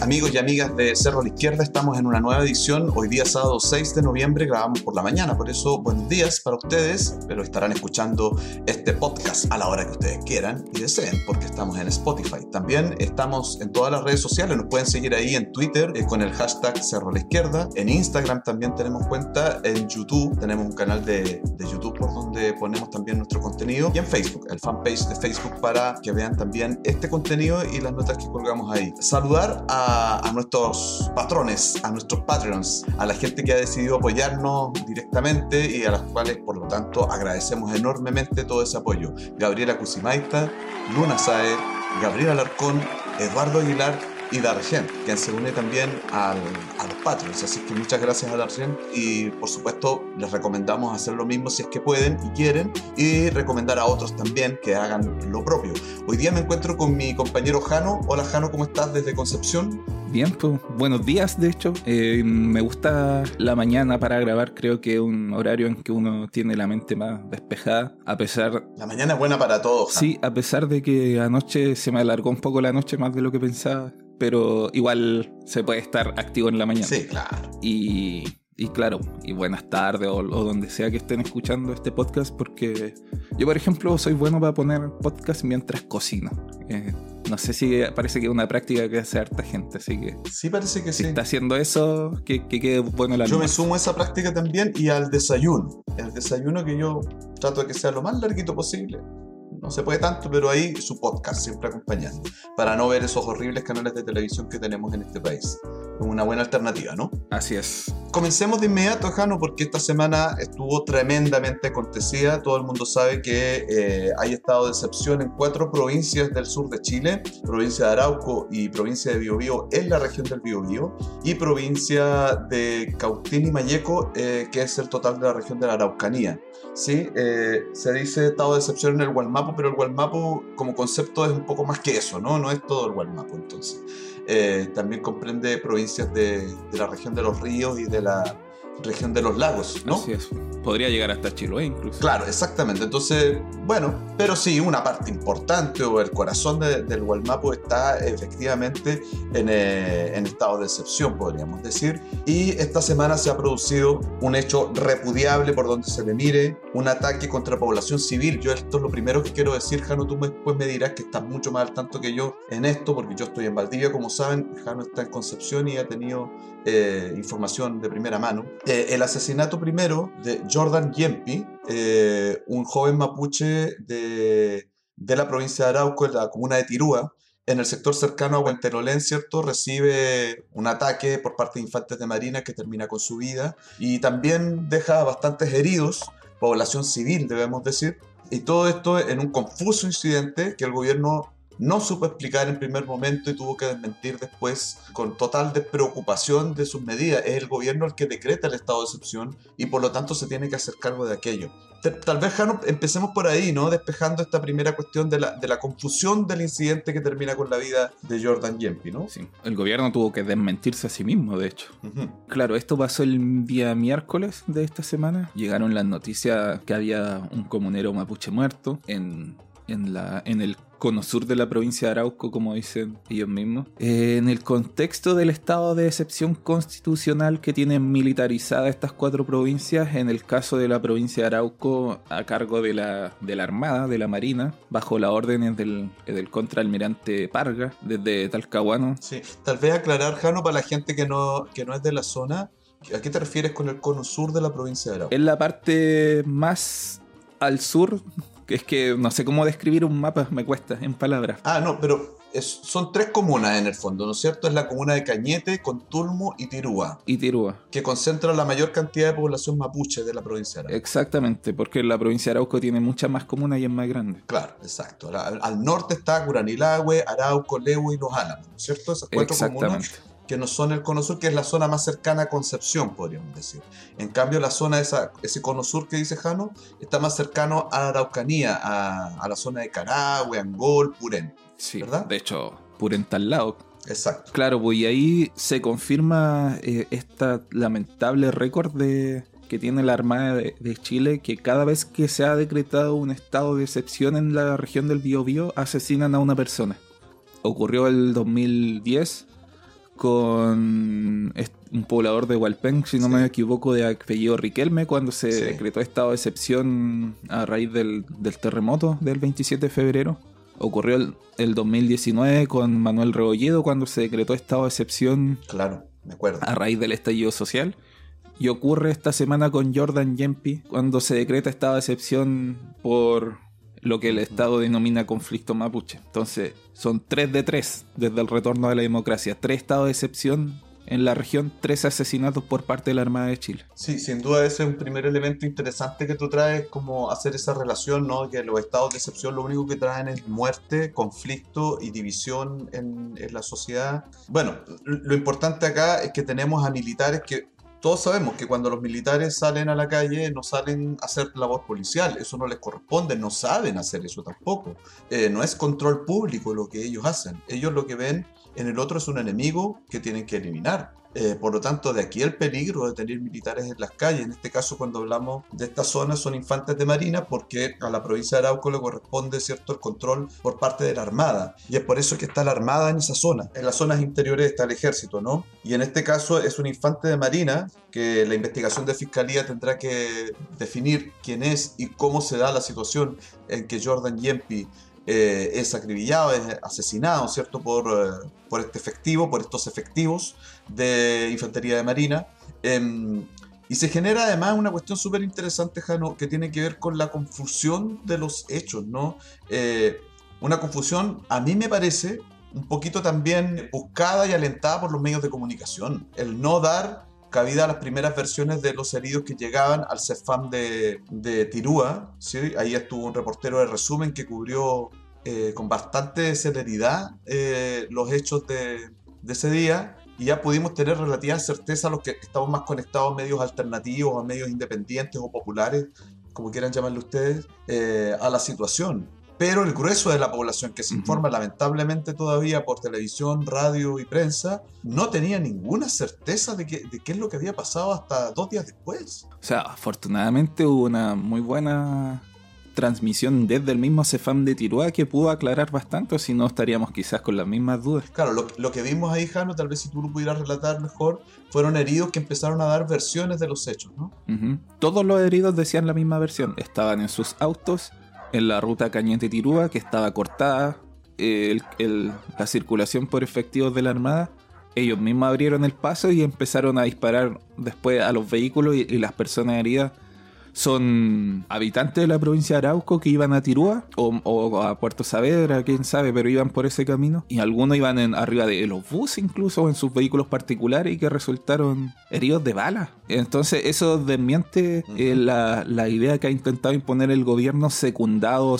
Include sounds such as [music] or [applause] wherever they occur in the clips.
amigos y amigas de Cerro a la Izquierda, estamos en una nueva edición, hoy día sábado 6 de noviembre, grabamos por la mañana, por eso buenos días para ustedes, pero estarán escuchando este podcast a la hora que ustedes quieran y deseen, porque estamos en Spotify. También estamos en todas las redes sociales, nos pueden seguir ahí en Twitter eh, con el hashtag Cerro a la Izquierda, en Instagram también tenemos cuenta, en YouTube tenemos un canal de, de YouTube por donde ponemos también nuestro contenido. Y en Facebook, el fanpage de Facebook para que vean también este contenido y las notas que colgamos ahí. Saludar a, nuestros patrones, a nuestros Patreons, a la gente que ha decidido apoyarnos directamente y a las cuales, por lo tanto, agradecemos enormemente todo ese apoyo. Gabriela Cusimaita, Luna Saer, Gabriela Alarcón, Eduardo Aguilar y Dargen, quien se une también al, a los Patreons. Así que muchas gracias a Dargen y por supuesto les recomendamos hacer lo mismo si es que pueden y quieren y recomendar a otros también que hagan lo propio. Hoy día me encuentro con mi compañero Jano. Hola Jano, ¿cómo estás desde Concepción? Bien, pues buenos días de hecho. Eh, me gusta la mañana para grabar, creo que es un horario en que uno tiene la mente más despejada, a pesar... La mañana es buena para todos. Sí, a pesar de que anoche se me alargó un poco la noche más de lo que pensaba pero igual se puede estar activo en la mañana. Sí, claro. Y, y claro, y buenas tardes o, donde sea que estén escuchando este podcast, porque yo, por ejemplo, soy bueno para poner podcast mientras cocino. Eh, no sé si parece que es una práctica que hace harta gente, así que. Sí, parece que si sí. está haciendo eso, que, que quede bueno la Yo me sumo a esa práctica también y al desayuno. El desayuno que yo trato de que sea lo más larguito posible no se puede tanto, pero ahí su podcast siempre acompañando, para no ver esos horribles canales de televisión que tenemos en este país. Una buena alternativa, ¿no? Así es. Comencemos de inmediato, Jano, porque esta semana estuvo tremendamente acontecida. Todo el mundo sabe que eh, hay estado de excepción en cuatro provincias del sur de Chile, provincia de Arauco y provincia de Biobío en la región del Biobío, y provincia de Cautín y Mayeco, eh, que es el total de la región de la Araucanía. ¿Sí? Eh, se dice estado de excepción en el Gualmapo, pero el Gualmapo como concepto es un poco más que eso, ¿no? No es todo el Gualmapo, entonces. Eh, también comprende provincias de, de, la región de los ríos y de la región de los lagos, ¿no? Así es. Podría llegar hasta Chiloé incluso. Claro, exactamente. Entonces, bueno, pero sí, una parte importante o el corazón del Gualmapo está efectivamente en, eh, en, estado de excepción, podríamos decir. Y esta semana se ha producido un hecho repudiable por donde se le mire, un ataque contra población civil. Yo esto es lo primero que quiero decir, Jano, tú después me dirás que estás mucho más al tanto que yo en esto, porque yo estoy en Valdivia, como saben, Jano está en Concepción y ha tenido eh, información de primera mano. Eh, el asesinato primero de Jordan Yempi, eh, un joven mapuche de, de, la provincia de Arauco, en la comuna de Tirúa, en el sector cercano a Huenterolén, ¿cierto? Recibe un ataque por parte de infantes de Marina que termina con su vida y también deja bastantes heridos, población civil, debemos decir. Y todo esto en un confuso incidente que el gobierno no supo explicar en primer momento y tuvo que desmentir después con total despreocupación de sus medidas. Es el gobierno el que decreta el estado de excepción y por lo tanto se tiene que hacer cargo de aquello. Tal vez, Jano, empecemos por ahí, ¿no? Despejando esta primera cuestión de la, de la confusión del incidente que termina con la vida de Jordan Yempi, ¿no? Sí, el gobierno tuvo que desmentirse a sí mismo, de hecho. Claro, esto pasó el día miércoles de esta semana. Llegaron las noticias que había un comunero mapuche muerto en en, la, en el cono sur de la provincia de Arauco, como dicen ellos mismos, eh, en el contexto del estado de excepción constitucional que tienen militarizadas estas cuatro provincias, en el caso de la provincia de Arauco a cargo de la, de la Armada, de la Marina, bajo las órdenes del, del contraalmirante Parga, desde Talcahuano. Sí, tal vez aclarar, Jano, para la gente que no, que no es de la zona, ¿a qué te refieres con el cono sur de la provincia de Arauco? Es la parte más al sur es que no sé cómo describir un mapa, me cuesta en palabras. Ah, no, pero son tres comunas en el fondo, ¿no es cierto? Es la comuna de Cañete, Contulmo y Tirúa. Y Tirúa. Que concentra la mayor cantidad de población mapuche de la provincia de Arauco. Exactamente, porque la provincia de Arauco tiene muchas más comunas y es más grande. Claro, exacto. Al, al norte está Curanilagüe, Arauco, Lehu y Los Álamos, ¿no es cierto? Esas cuatro comunas que no son el cono sur, que es la zona más cercana a Concepción, podríamos decir. En cambio, la zona, esa, ese cono sur que dice Jano, está más cercano a la Araucanía, a, la zona de Carahue, Angol, Purén. Sí, ¿verdad? De hecho, Purén está al lado. Exacto. Claro, pues y ahí se confirma eh, esta lamentable récord de, que tiene la Armada de, de, Chile, que cada vez que se ha decretado un estado de excepción en la región del Biobío, asesinan a una persona. Ocurrió el 2010 con un poblador de Hualpén, si no me equivoco, de apellido Riquelme, cuando se decretó estado de excepción a raíz del, terremoto del 27 de febrero. Ocurrió el, el, 2019 con Manuel Rebolledo, cuando se decretó estado de excepción. Claro, me acuerdo. A raíz del estallido social. Y ocurre esta semana con Jordan Yempi, cuando se decreta estado de excepción por lo que el Estado denomina conflicto mapuche. Entonces, son tres de tres desde el retorno de la democracia. Tres estados de excepción en la región, tres asesinatos por parte de la Armada de Chile. Sí, sin duda ese es un primer elemento interesante que tú traes, como hacer esa relación, ¿no? Que los estados de excepción lo único que traen es muerte, conflicto y división en, en la sociedad. Bueno, lo importante acá es que tenemos a militares que todos sabemos que cuando los militares salen a la calle no salen a hacer labor policial, eso no les corresponde, no saben hacer eso tampoco. Eh, no es control público lo que ellos hacen, ellos lo que ven en el otro es un enemigo que tienen que eliminar. Eh, por lo tanto, de aquí el peligro de tener militares en las calles. En este caso, cuando hablamos de esta zona, son infantes de marina porque a la provincia de Arauco le corresponde cierto el control por parte de la Armada. Y es por eso que está la Armada en esa zona. En las zonas interiores está el ejército, ¿no? Y en este caso es un infante de marina que la investigación de fiscalía tendrá que definir quién es y cómo se da la situación en que Jordan Yempi eh, es acribillado, es asesinado, ¿cierto? Por, eh, por este efectivo, por estos efectivos de Infantería de Marina. Em, y se genera además una cuestión súper interesante, Jano, que tiene que ver con la confusión de los hechos, ¿no? Eh, una confusión, a mí me parece, un poquito también buscada y alentada por los medios de comunicación. El no dar cabida a las primeras versiones de los heridos que llegaban al CEFAM de, de Tirúa. ¿sí? Ahí estuvo un reportero de resumen que cubrió eh, con bastante celeridad eh, los hechos de, de, ese día y ya pudimos tener relativa certeza los que estamos más conectados a medios alternativos, a medios independientes o populares, como quieran llamarle ustedes, eh, a la situación pero el grueso de la población que se informa lamentablemente todavía por televisión, radio y prensa, no tenía ninguna certeza de, de qué es lo que había pasado hasta dos días después. O sea, afortunadamente hubo una muy buena transmisión desde el mismo Cefam de Tirúa que pudo aclarar bastante, o si no estaríamos quizás con las mismas dudas. Claro, lo, que vimos ahí, Jano, tal vez si tú lo pudieras relatar mejor, fueron heridos que empezaron a dar versiones de los hechos, ¿no? Todos los heridos decían la misma versión, estaban en sus autos en la ruta Cañete-Tirúa, que estaba cortada la circulación por efectivos de la Armada. Ellos mismos abrieron el paso y empezaron a disparar después a los vehículos y las personas heridas son habitantes de la provincia de Arauco que iban a Tirúa o, a Puerto Saavedra, quién sabe, pero iban por ese camino. Y algunos iban en, arriba de los buses incluso o en sus vehículos particulares y que resultaron heridos de bala. Entonces eso desmiente eh, la, la, idea que ha intentado imponer el gobierno secundado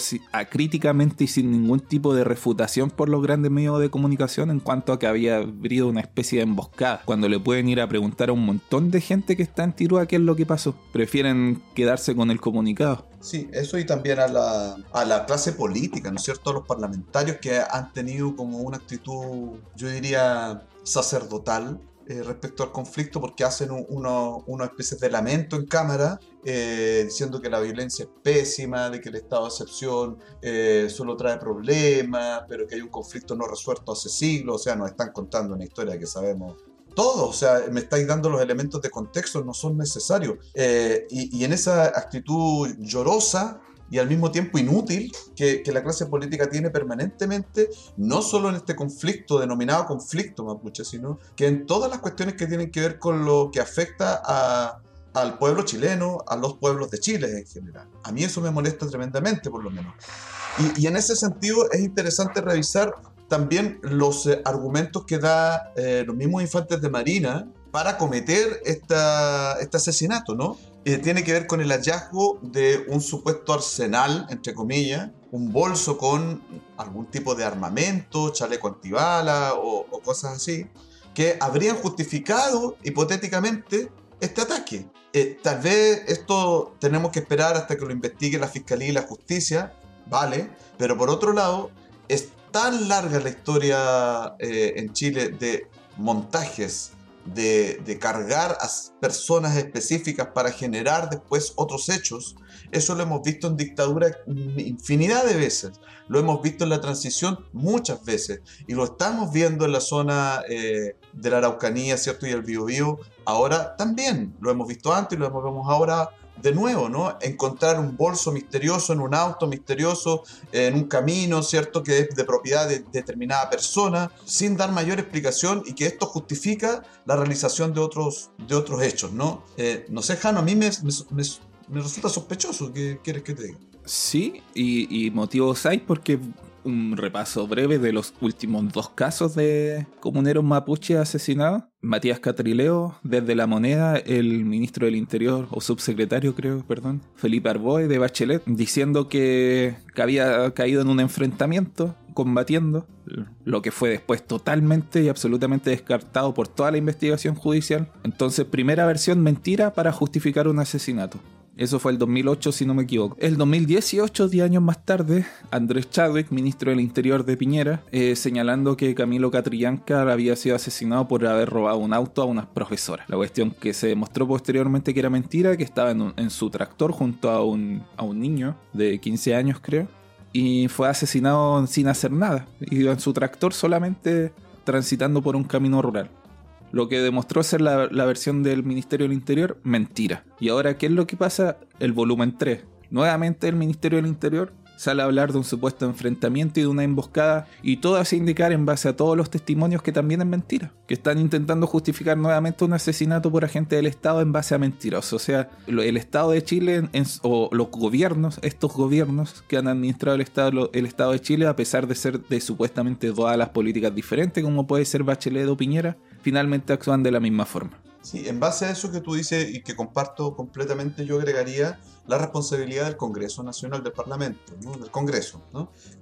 críticamente y sin ningún tipo de refutación por los grandes medios de comunicación en cuanto a que había habido una especie de emboscada. Cuando le pueden ir a preguntar a un montón de gente que está en Tirúa qué es lo que pasó. Prefieren quedarse con el comunicado. Sí, eso y también a la, a la clase política, ¿no es cierto? A los parlamentarios que han tenido como una actitud, yo diría, sacerdotal eh, respecto al conflicto porque hacen una especie de lamento en cámara eh, diciendo que la violencia es pésima, de que el estado de excepción eh, solo trae problemas, pero que hay un conflicto no resuelto hace siglos, o sea, nos están contando una historia que sabemos todo, o sea, me estáis dando los elementos de contexto, no son necesarios. Eh, y, en esa actitud llorosa y al mismo tiempo inútil que, la clase política tiene permanentemente, no solo en este conflicto, denominado conflicto mapuche, sino que en todas las cuestiones que tienen que ver con lo que afecta al pueblo chileno, a los pueblos de Chile en general. A mí eso me molesta tremendamente, por lo menos. Y, y en ese sentido es interesante revisar también los eh, argumentos que da eh, los mismos infantes de Marina para cometer esta, este asesinato, ¿no? Eh, tiene que ver con el hallazgo de un supuesto arsenal, entre comillas, un bolso con algún tipo de armamento, chaleco antibala o, o cosas así, que habrían justificado hipotéticamente este ataque. tal vez esto tenemos que esperar hasta que lo investigue la Fiscalía y la Justicia, ¿vale? Pero por otro lado, es tan larga la historia eh, en Chile de montajes de, cargar a personas específicas para generar después otros hechos, eso lo hemos visto en dictadura infinidad de veces, lo hemos visto en la transición muchas veces y lo estamos viendo en la zona eh, de la Araucanía, ¿cierto? Y el Biobío, ahora también, lo hemos visto antes y lo vemos ahora de nuevo, ¿no? Encontrar un bolso misterioso en un auto misterioso, en un camino, ¿cierto? Que es de propiedad de determinada persona, sin dar mayor explicación y que esto justifica la realización de otros, de otros hechos, ¿no? Eh, no sé, Jano, a mí me, me, resulta sospechoso. ¿Qué quieres que te diga? Sí, y, y motivos hay porque un repaso breve de los últimos dos casos de comuneros mapuche asesinados. Matías Catrileo, desde La Moneda, el ministro del Interior, o subsecretario creo, perdón, Felipe Arboe de Bachelet, diciendo que, que había caído en un enfrentamiento combatiendo, lo que fue después totalmente y absolutamente descartado por toda la investigación judicial. Entonces, primera versión mentira para justificar un asesinato. Eso fue el 2008, si no me equivoco. El 2018, 10 años más tarde, Andrés Chadwick, ministro del Interior de Piñera, eh, señalando que Camilo Catrillanca había sido asesinado por haber robado un auto a unas profesoras. La cuestión que se demostró posteriormente que era mentira, que estaba en, su tractor junto a un, a un niño de 15 años, creo, y fue asesinado sin hacer nada. Iba en su tractor solamente transitando por un camino rural. Lo que demostró ser la, versión del Ministerio del Interior, mentira. Y ahora, ¿qué es lo que pasa? El volumen 3. Nuevamente el Ministerio del Interior sale a hablar de un supuesto enfrentamiento y de una emboscada y todo hace indicar en base a todos los testimonios que también es mentira, que están intentando justificar nuevamente un asesinato por agente del Estado en base a mentiras. O sea, el Estado de Chile o los gobiernos, estos gobiernos que han administrado el Estado, el Estado de Chile, a pesar de ser de supuestamente todas las políticas diferentes, como puede ser Bachelet o Piñera, finalmente actúan de la misma forma. Sí, en base a eso que tú dices y que comparto completamente, yo agregaría la responsabilidad del Congreso Nacional, del Parlamento, del Congreso.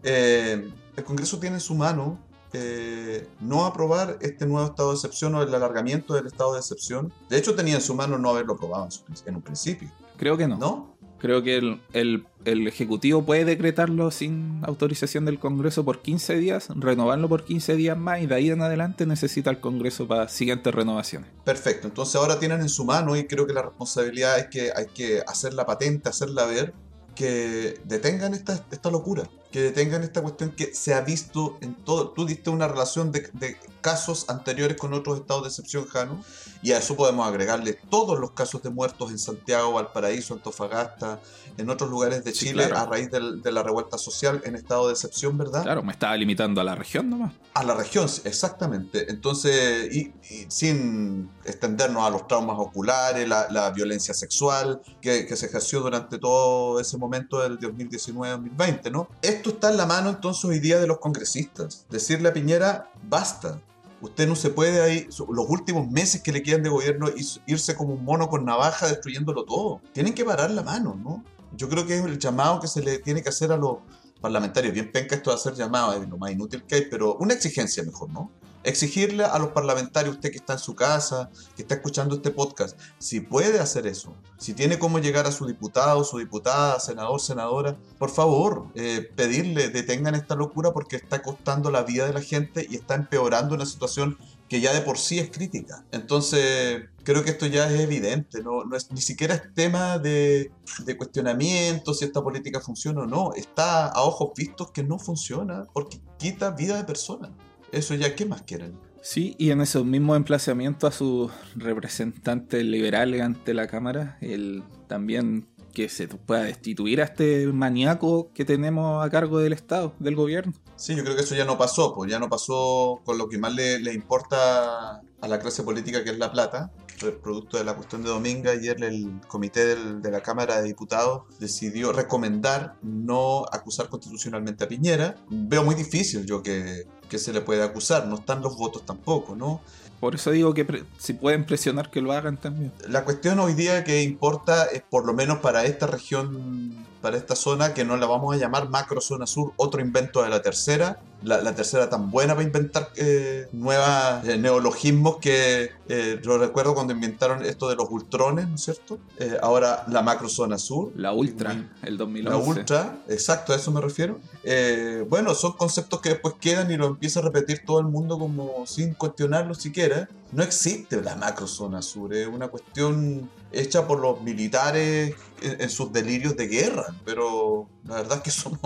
Eh, el Congreso tiene en su mano eh, no aprobar este nuevo estado de excepción o el alargamiento del estado de excepción. De hecho, tenía en su mano no haberlo aprobado en un principio. Creo que no. ¿No? Creo que el, Ejecutivo puede decretarlo sin autorización del Congreso por 15 días, renovarlo por 15 días más y de ahí en adelante necesita el Congreso para siguientes renovaciones. Perfecto, entonces ahora tienen en su mano y creo que la responsabilidad es que hay que hacer la patente, hacerla ver, que detengan esta, esta locura, que detengan esta cuestión que se ha visto en todo. Tú diste una relación de, de casos anteriores con otros estados de excepción, Jano, y a eso podemos agregarle todos los casos de muertos en Santiago, Valparaíso, Antofagasta, en otros lugares de Chile a raíz de la revuelta social en estado de excepción, ¿verdad? Claro, me estaba limitando a la región nomás. A la región, exactamente. Entonces, y, sin extendernos a los traumas oculares, la, violencia sexual que, que, se ejerció durante todo ese momento del 2019-2020, ¿no? Esto está en la mano entonces hoy día de los congresistas. Decirle a Piñera, basta, Usted no se puede ahí, los últimos meses que le quedan de gobierno, irse como un mono con navaja destruyéndolo todo. Tienen que parar la mano, ¿no? Yo creo que es el llamado que se le tiene que hacer a los parlamentarios. Bien penca esto de hacer llamado, es lo más inútil que hay, pero una exigencia mejor, ¿no? Exigirle a los parlamentarios, usted que está en su casa, que está escuchando este podcast, si puede hacer eso, si tiene cómo llegar a su diputado, su diputada, senador, senadora, por favor, eh, pedirle, detengan esta locura porque está costando la vida de la gente y está empeorando una situación que ya de por sí es crítica. Entonces, creo que esto ya es evidente, no, es ni siquiera es tema de, de, cuestionamiento si esta política funciona o no, está a ojos vistos que no funciona porque quita vida de personas. Eso ya, ¿qué más quieren? Sí, y en esos mismos emplazamientos a sus representantes liberales ante la Cámara, el también que se pueda destituir a este maníaco que tenemos a cargo del Estado, del gobierno. Sí, yo creo que eso ya no pasó, pues ya no pasó con lo que más le, le importa a la clase política, que es la plata, producto de la cuestión de Dominga, ayer el comité de la Cámara de Diputados decidió recomendar no acusar constitucionalmente a Piñera. Veo muy difícil yo que, que se le pueda acusar, no están los votos tampoco, ¿no? Por eso digo que si pueden presionar que lo hagan también. La cuestión hoy día que importa es por lo menos para esta región, para esta zona, que no la vamos a llamar macro zona sur, otro invento de la tercera, la, tercera tan buena para inventar eh, nuevos eh, neologismos que eh, yo recuerdo cuando inventaron esto de los ultrones, ¿no es cierto? ahora la macrozona sur. La ultra, el 2011. La ultra, exacto, a eso me refiero. bueno, son conceptos que después quedan y lo empieza a repetir todo el mundo como sin cuestionarlo siquiera. No existe la macrozona sur, es una cuestión hecha por los militares en, sus delirios de guerra, pero la verdad es que [laughs] eso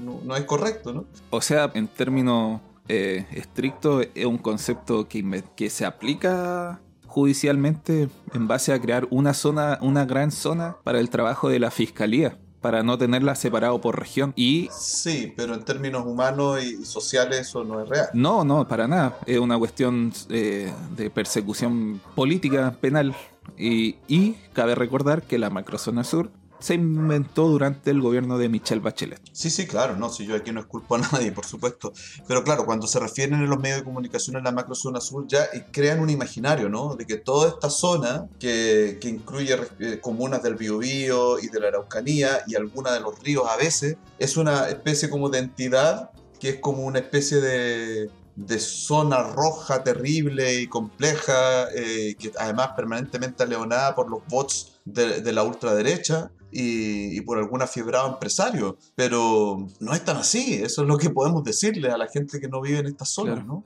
no, es correcto, ¿no? O sea, en términos eh, estrictos, es un concepto que, que se aplica judicialmente en base a crear una zona, una gran zona para el trabajo de la fiscalía para no tenerla separado por región. Y sí, pero en términos humanos y sociales eso no es real. No, no, para nada. Es una cuestión eh, de persecución política, penal. Y, y cabe recordar que la macrozona sur se inventó durante el gobierno de Michelle Bachelet. Sí, sí, claro, no, si yo aquí no esculpo a [laughs] nadie, por supuesto. Pero claro, cuando se refieren en los medios de comunicación a la macrozona sur, ya crean un imaginario, ¿no? De que toda esta zona, que, que incluye eh, comunas del Biobío y de la Araucanía y algunas de los ríos a veces, es una especie como de entidad que es como una especie de, de zona roja terrible y compleja, eh, que además permanentemente aleonada por los bots de, de la ultraderecha y, por algún afiebrado empresario. Pero no es tan así, eso es lo que podemos decirle a la gente que no vive en estas zonas, ¿no?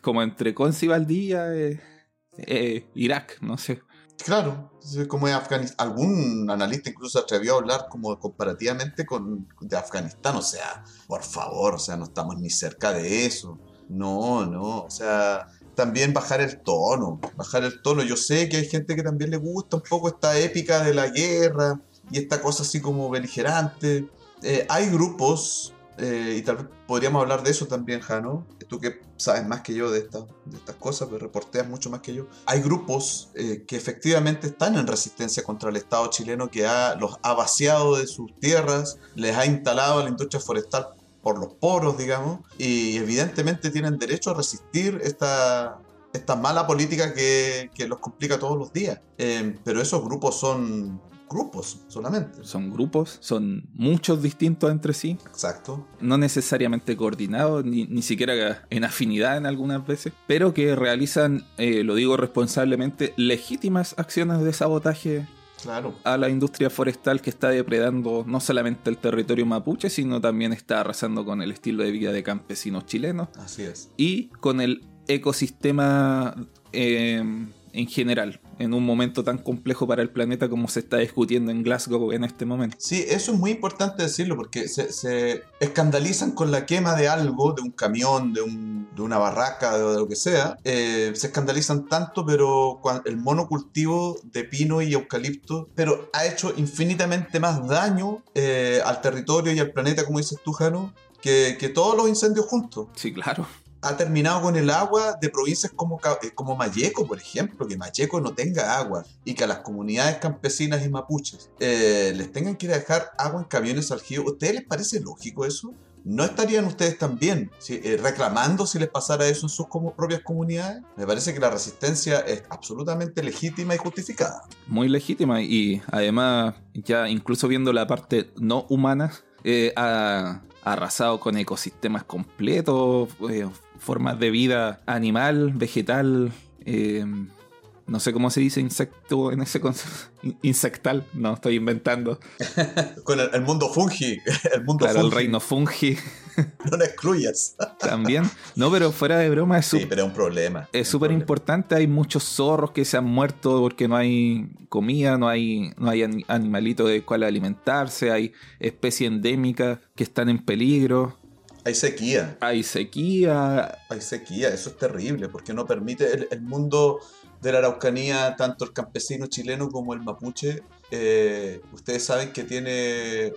Como entre Conci y Valdía, eh, eh, Irak, no sé. Claro, como en Afganistán. Algún analista incluso atrevió a hablar como comparativamente con de Afganistán. O sea, por favor, o sea, no estamos ni cerca de eso. No, no, o sea, también bajar el tono, bajar el tono. Yo sé que hay gente que también le gusta un poco esta épica de la guerra, y esta cosa así como beligerante. Eh, hay grupos, eh, y tal vez podríamos hablar de eso también, Jano, tú que sabes más que yo de, de estas cosas, pero reporteas mucho más que yo. Hay grupos eh, que efectivamente están en resistencia contra el Estado chileno que ha, los ha vaciado de sus tierras, les ha instalado la industria forestal por los poros, digamos, y evidentemente tienen derecho a resistir esta, esta mala política que, que los complica todos los días. pero esos grupos son grupos solamente. Son grupos, son muchos distintos entre sí. Exacto. No necesariamente coordinados, ni, ni siquiera en afinidad en algunas veces, pero que realizan, eh, lo digo responsablemente, legítimas acciones de sabotaje Claro. a la industria forestal que está depredando no solamente el territorio mapuche, sino también está arrasando con el estilo de vida de campesinos chilenos. Así es. Y con el ecosistema eh, en general, en un momento tan complejo para el planeta como se está discutiendo en Glasgow en este momento. Sí, eso es muy importante decirlo porque se, escandalizan con la quema de algo, de un camión, de, una barraca, de, lo que sea. Eh, se escandalizan tanto, pero el monocultivo de pino y eucalipto, pero ha hecho infinitamente más daño eh, al territorio y al planeta, como dices tú, Jano, que, que todos los incendios juntos. Sí, claro ha terminado con el agua de provincias como, eh, como Mayeco, por ejemplo, que Mayeco no tenga agua y que a las comunidades campesinas y mapuches eh, les tengan que a dejar agua en camiones al río. ¿Ustedes les parece lógico eso? ¿No estarían ustedes también eh, reclamando si les pasara eso en sus propias comunidades? Me parece que la resistencia es absolutamente legítima y justificada. Muy legítima y además ya incluso viendo la parte no humana, ha arrasado con ecosistemas completos, formas de vida animal, vegetal, eh, no sé cómo se dice insecto en ese concepto. [laughs] Insectal, no, estoy inventando. [laughs] Con el, mundo fungi. [laughs] El mundo claro, el reino fungi. no lo excluyas. También. No, pero fuera de broma es Sí, pero es un problema. Es súper importante. Hay muchos zorros que se han muerto porque no hay comida, no hay, no hay animalito de cual alimentarse, hay especies endémicas que están en peligro. Hay sequía. Hay sequía. Hay sequía, eso es terrible, porque no permite el, mundo de la Araucanía, tanto el campesino chileno como el mapuche, eh, ustedes saben que tiene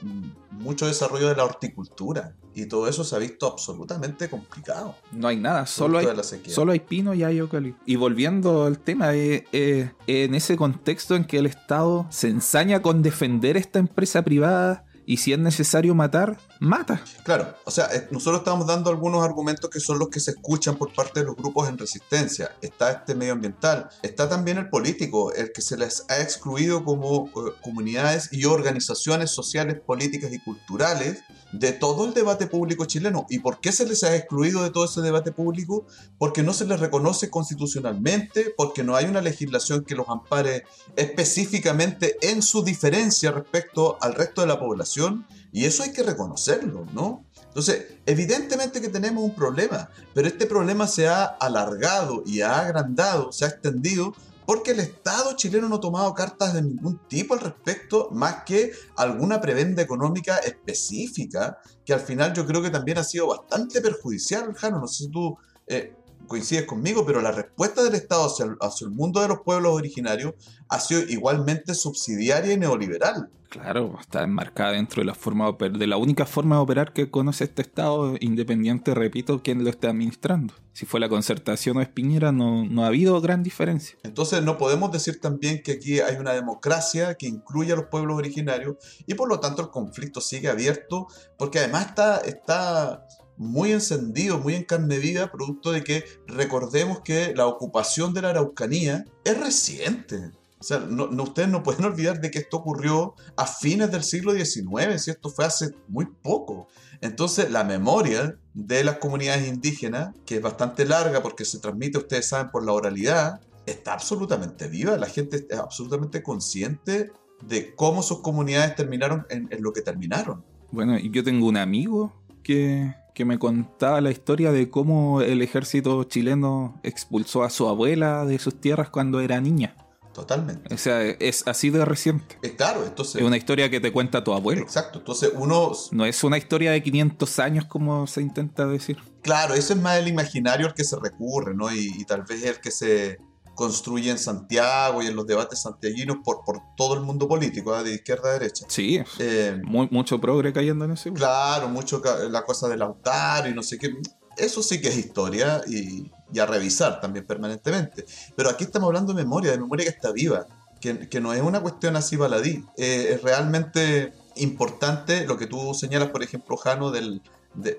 mucho desarrollo de la horticultura y todo eso se ha visto absolutamente complicado. No hay nada, solo hay, solo hay pino y hay eucalipto. Y volviendo al tema, eh, eh, en ese contexto en que el Estado se ensaña con defender esta empresa privada y si es necesario matar, mata. Claro, o sea, eh, nosotros estamos dando algunos argumentos que son los que se escuchan por parte de los grupos en resistencia. Está este medioambiental, está también el político, el que se les ha excluido como eh, comunidades y organizaciones sociales, políticas y culturales de todo el debate público chileno. ¿Y por qué se les ha excluido de todo ese debate público? Porque no se les reconoce constitucionalmente, porque no hay una legislación que los ampare específicamente en su diferencia respecto al resto de la población. Y eso hay que reconocerlo, ¿no? Entonces, evidentemente que tenemos un problema, pero este problema se ha alargado y ha agrandado, se ha extendido porque el Estado chileno no ha tomado cartas de ningún tipo al respecto, más que alguna prebenda económica específica, que al final yo creo que también ha sido bastante perjudicial, Jano. No sé si tú eh, coincides conmigo, pero la respuesta del Estado hacia el, mundo de los pueblos originarios ha sido igualmente subsidiaria y neoliberal. Claro, está enmarcada dentro de la forma de, la única forma de operar que conoce este Estado independiente, repito, quien lo está administrando. Si fue la concertación o Espiñera, no, no ha habido gran diferencia. Entonces no podemos decir también que aquí hay una democracia que incluye a los pueblos originarios y por lo tanto el conflicto sigue abierto porque además está, está muy encendido, muy en carne producto de que recordemos que la ocupación de la Araucanía es reciente. O sea, ustedes no pueden olvidar de que esto ocurrió a fines del siglo XIX, si esto fue hace muy poco. Entonces, la memoria de las comunidades indígenas, que es bastante larga porque se transmite, ustedes saben, por la oralidad, está absolutamente viva. La gente es absolutamente consciente de cómo sus comunidades terminaron en, en lo que terminaron. Bueno, y yo tengo un amigo que que me contaba la historia de cómo el ejército chileno expulsó a su abuela de sus tierras cuando era niña. Totalmente. O sea, es así de reciente. Es claro, entonces. Es una historia que te cuenta tu abuelo. Exacto. Entonces uno. No es una historia de 500 años como se intenta decir. Claro, eso es más el imaginario al que se recurre, ¿no? Y, y tal vez el que se construye en Santiago y en los debates santiaguinos por, por todo el mundo político, ¿eh? de izquierda a derecha. Sí, eh, mucho progre cayendo en eso. Claro, mucho la cosa del Lautaro y no sé qué. Eso sí que es historia y, a revisar también permanentemente. Pero aquí estamos hablando de memoria, de memoria que está viva, que, que no es una cuestión así baladí. Eh, es realmente importante lo que tú señalas, por ejemplo, Jano, del,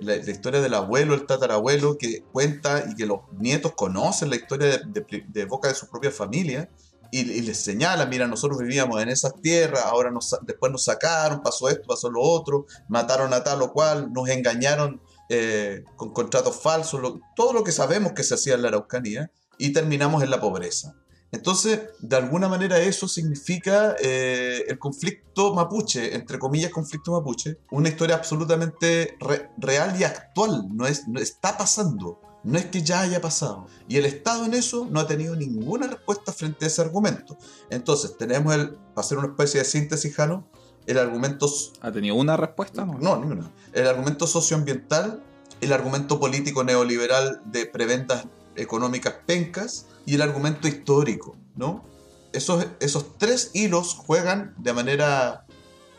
la, historia del abuelo, el tatarabuelo, que cuenta y que los nietos conocen la historia de, boca de su propia familia y, les señala, mira, nosotros vivíamos en esas tierras, ahora nos, después nos sacaron, pasó esto, pasó lo otro, mataron a tal o cual, nos engañaron eh, con contratos falsos, todo lo que sabemos que se hacía en la Araucanía y terminamos en la pobreza. Entonces, de alguna manera eso significa eh, el conflicto mapuche, entre comillas conflicto mapuche, una historia absolutamente real y actual, no, es, no está pasando, no es que ya haya pasado. Y el Estado en eso no ha tenido ninguna respuesta frente a ese argumento. Entonces, tenemos el, para hacer una especie de síntesis, Jano, el argumento... ¿Ha tenido una respuesta? No, no ninguna. El argumento socioambiental, el argumento político neoliberal de preventas económicas pencas, y el argumento histórico, ¿no? Esos, esos tres hilos juegan de manera,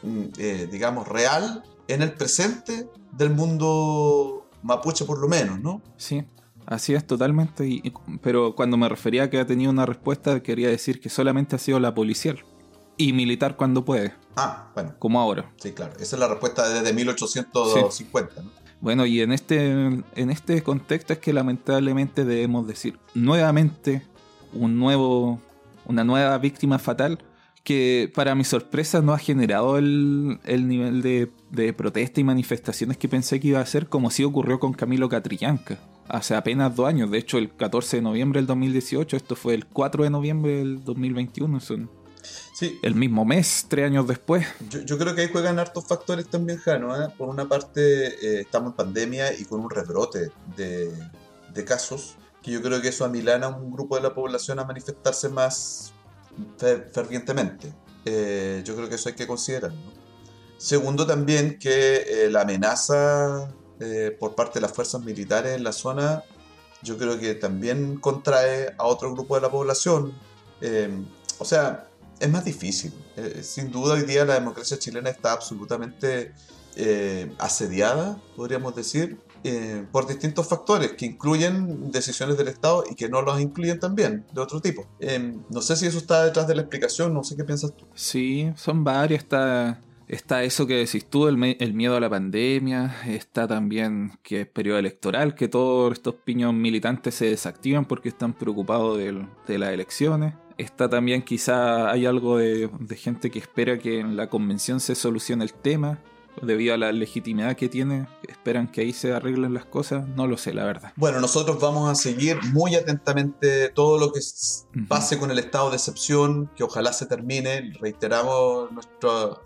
mm, eh, digamos, real en el presente del mundo mapuche por lo menos, ¿no? Sí, así es totalmente, pero cuando me refería a que ha tenido una respuesta quería decir que solamente ha sido la policial y militar cuando puede. Ah, bueno. Como ahora. Sí, claro. Esa es la respuesta desde 1850. ¿no? Bueno, y en este, en este contexto es que lamentablemente debemos decir nuevamente un nuevo, una nueva víctima fatal que para mi sorpresa no ha generado el, nivel de, protesta y manifestaciones que pensé que iba a ser como si ocurrió con Camilo Catrillanca hace apenas dos años. De hecho, el 14 de noviembre del 2018, esto fue el 4 de noviembre del 2021. Son Sí. El mismo mes, tres años después. Yo, creo que ahí juegan hartos factores también, Jano. ¿eh? Por una parte, eh, estamos en pandemia y con un rebrote de, casos, que yo creo que eso amilana a un grupo de la población a manifestarse más fervientemente. Eh, yo creo que eso hay que considerar. Segundo, también que la amenaza por parte de las fuerzas militares en la zona, yo creo que también contrae a otro grupo de la población. o sea, es más difícil. Eh, sin duda hoy día la democracia chilena está absolutamente eh, asediada, podríamos decir, eh, por distintos factores que incluyen decisiones del Estado y que no las incluyen también, de otro tipo. no sé si eso está detrás de la explicación, no sé qué piensas tú. Sí, son varias. Está Está eso que decís tú, el, miedo a la pandemia, está también que es periodo electoral, que todos estos piños militantes se desactivan porque están preocupados de las elecciones. Está también quizá hay algo de, de gente que espera que en la convención se solucione el tema debido a la legitimidad que tiene, esperan que ahí se arreglen las cosas, no lo sé, la verdad. Bueno, nosotros vamos a seguir muy atentamente todo lo que pase con el estado de excepción, que ojalá se termine, reiteramos nuestro,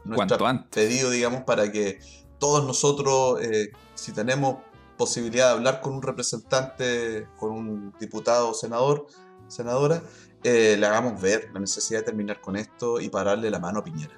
pedido, digamos, para que todos nosotros, eh, si tenemos posibilidad de hablar con un representante, con un diputado o senador, senadora, eh, le hagamos ver la necesidad de terminar con esto y pararle la mano a Piñera.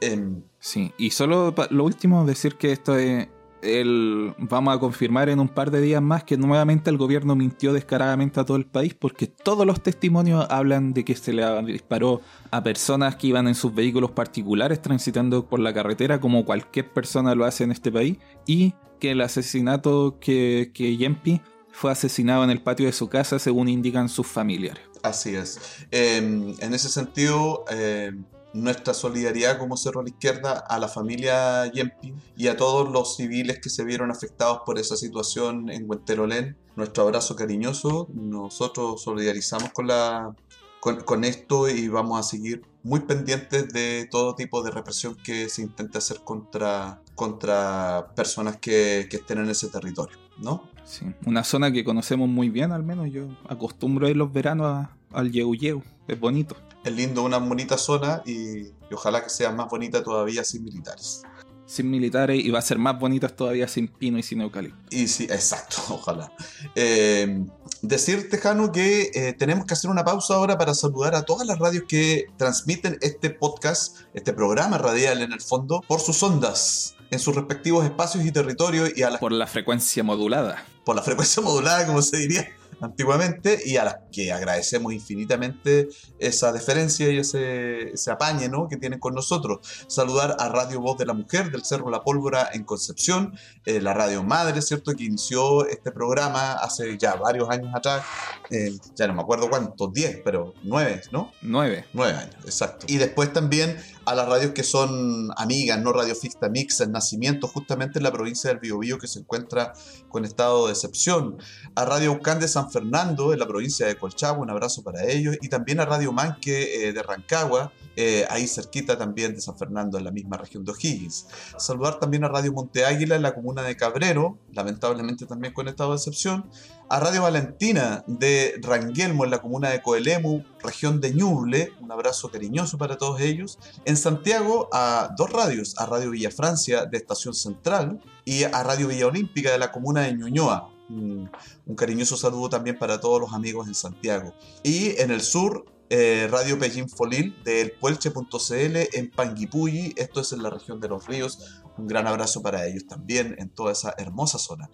Em, sí, y solo lo último, decir que esto es. El, vamos a confirmar en un par de días más que nuevamente el gobierno mintió descaradamente a todo el país porque todos los testimonios hablan de que se le disparó a personas que iban en sus vehículos particulares transitando por la carretera como cualquier persona lo hace en este país y que el asesinato que, que Yempi fue asesinado en el patio de su casa según indican sus familiares. Así es. Em, en ese sentido, eh, nuestra solidaridad como Cerro a la Izquierda a la familia Yempi y a todos los civiles que se vieron afectados por esa situación en Huenterolén. Nuestro abrazo cariñoso. Nosotros solidarizamos con, la, con, esto y vamos a seguir muy pendientes de todo tipo de represión que se intente hacer contra, contra personas que, que estén en ese territorio, ¿no? Sí, una zona que conocemos muy bien, al menos yo acostumbro a ir los veranos al Yeu Yeu, es bonito es lindo, una bonita zona y, ojalá que sea más bonita todavía sin militares. Sin militares y va a ser más bonita todavía sin pino y sin eucalipto. Y sí, exacto, [laughs] ojalá. Eh, decirte, Jano, que eh, tenemos que hacer una pausa ahora para saludar a todas las radios que transmiten este podcast, este programa radial en el fondo, por sus ondas en sus respectivos espacios y territorios y a la... Por la frecuencia modulada. Por la frecuencia modulada, como se diría antiguamente y a las que agradecemos infinitamente esa deferencia y ese, ese apañe ¿no? que tienen con nosotros. Saludar a Radio Voz de la Mujer del Cerro La Pólvora en Concepción, eh, la radio madre, ¿cierto? Que inició este programa hace ya varios años atrás, eh, ya no me acuerdo cuántos, 10, pero 9, ¿no? 9. 9 años, exacto. Y después también a las radios que son amigas, no Radio Fixta Mix, en nacimiento justamente en la provincia del Biobío que se encuentra con estado de excepción, a Radio Ucán de San Fernando en la provincia de Colchagua, un abrazo para ellos, y también a Radio Manque eh, de Rancagua, eh, ahí cerquita también de San Fernando, en la misma región de O'Higgins. Saludar también a Radio Monte Águila en la comuna de Cabrero, lamentablemente también con estado de excepción, a Radio Valentina de Ranguelmo en la comuna de Coelemu, región de Ñuble, un abrazo cariñoso para todos ellos. En Santiago a dos radios, a Radio Villa Francia de Estación Central y a Radio Villa Olímpica de la comuna de Ñuñoa. Un, cariñoso saludo también para todos los amigos en Santiago. Y en el sur, eh, Radio Pellín Folil del Puelche.cl en Panguipulli, esto es en la región de los ríos, un gran abrazo para ellos también en toda esa hermosa zona.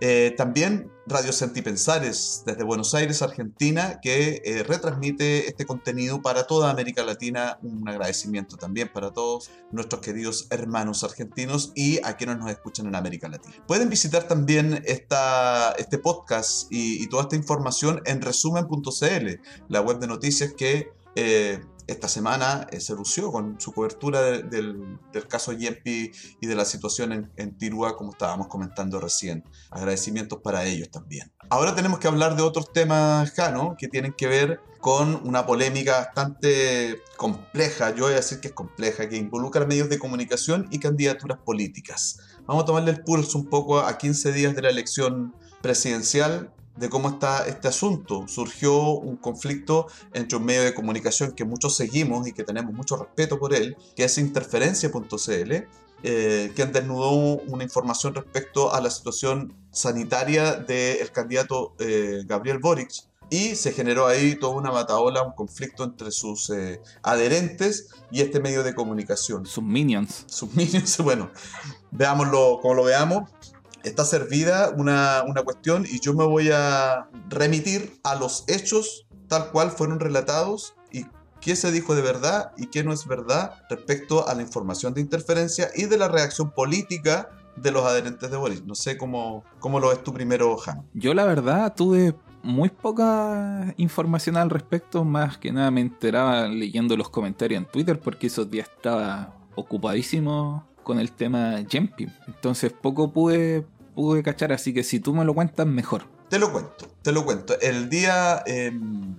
Eh, también Radio Sentipensares desde Buenos Aires, Argentina, que eh, retransmite este contenido para toda América Latina. Un agradecimiento también para todos nuestros queridos hermanos argentinos y a quienes nos escuchan en América Latina. Pueden visitar también esta, este podcast y, toda esta información en resumen.cl, la web de noticias que eh, esta semana eh, se lució con su cobertura del, caso Yempi y de la situación en, en, Tirúa, como estábamos comentando recién. Agradecimientos para ellos también. Ahora tenemos que hablar de otros temas, Jano, que tienen que ver con una polémica bastante compleja, yo voy a decir que es compleja, que involucra medios de comunicación y candidaturas políticas. Vamos a tomarle el pulso un poco a 15 días de la elección presidencial de cómo está este asunto. Surgió un conflicto entre un medio de comunicación que muchos seguimos y que tenemos mucho respeto por él, que es interferencia.cl, eh, que desnudó una información respecto a la situación sanitaria del candidato eh, Gabriel Boric. Y se generó ahí toda una bataola, un conflicto entre sus eh, adherentes y este medio de comunicación. Sus minions. Sus minions, [laughs] bueno, veámoslo como lo veamos está servida una, cuestión y yo me voy a remitir a los hechos tal cual fueron relatados y qué se dijo de verdad y qué no es verdad respecto a la información de interferencia y de la reacción política de los adherentes de Boris. No sé cómo, cómo lo ves tú primero, Han. Yo la verdad tuve muy poca información al respecto, más que nada me enteraba leyendo los comentarios en Twitter porque esos días estaba ocupadísimo con el tema Jempi. Entonces poco pude, pude cachar, así que si tú me lo cuentas, mejor. Te lo cuento, te lo cuento. El día 3 em,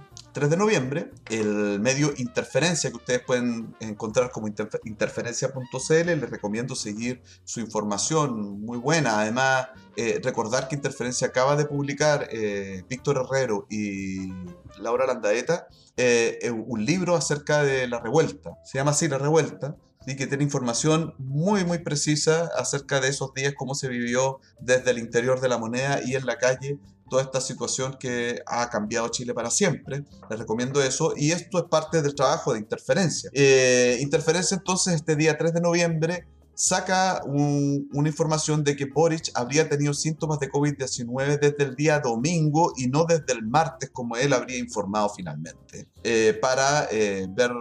de noviembre, el medio Interferencia, que ustedes pueden encontrar como interferencia.cl, les recomiendo seguir su información, muy buena. Además, eh, recordar que Interferencia acaba de publicar eh, Víctor Herrero y Laura Landaeta eh, un libro acerca de la revuelta. Se llama así La Revuelta y que tiene información muy muy precisa acerca de esos días, cómo se vivió desde el interior de la moneda y en la calle toda esta situación que ha cambiado Chile para siempre. Les recomiendo eso y esto es parte del trabajo de Interferencia. Eh, Interferencia entonces este día 3 de noviembre saca una información de que Boric habría tenido síntomas de COVID-19 desde el día domingo y no desde el martes como él habría informado finalmente, eh, para eh, ver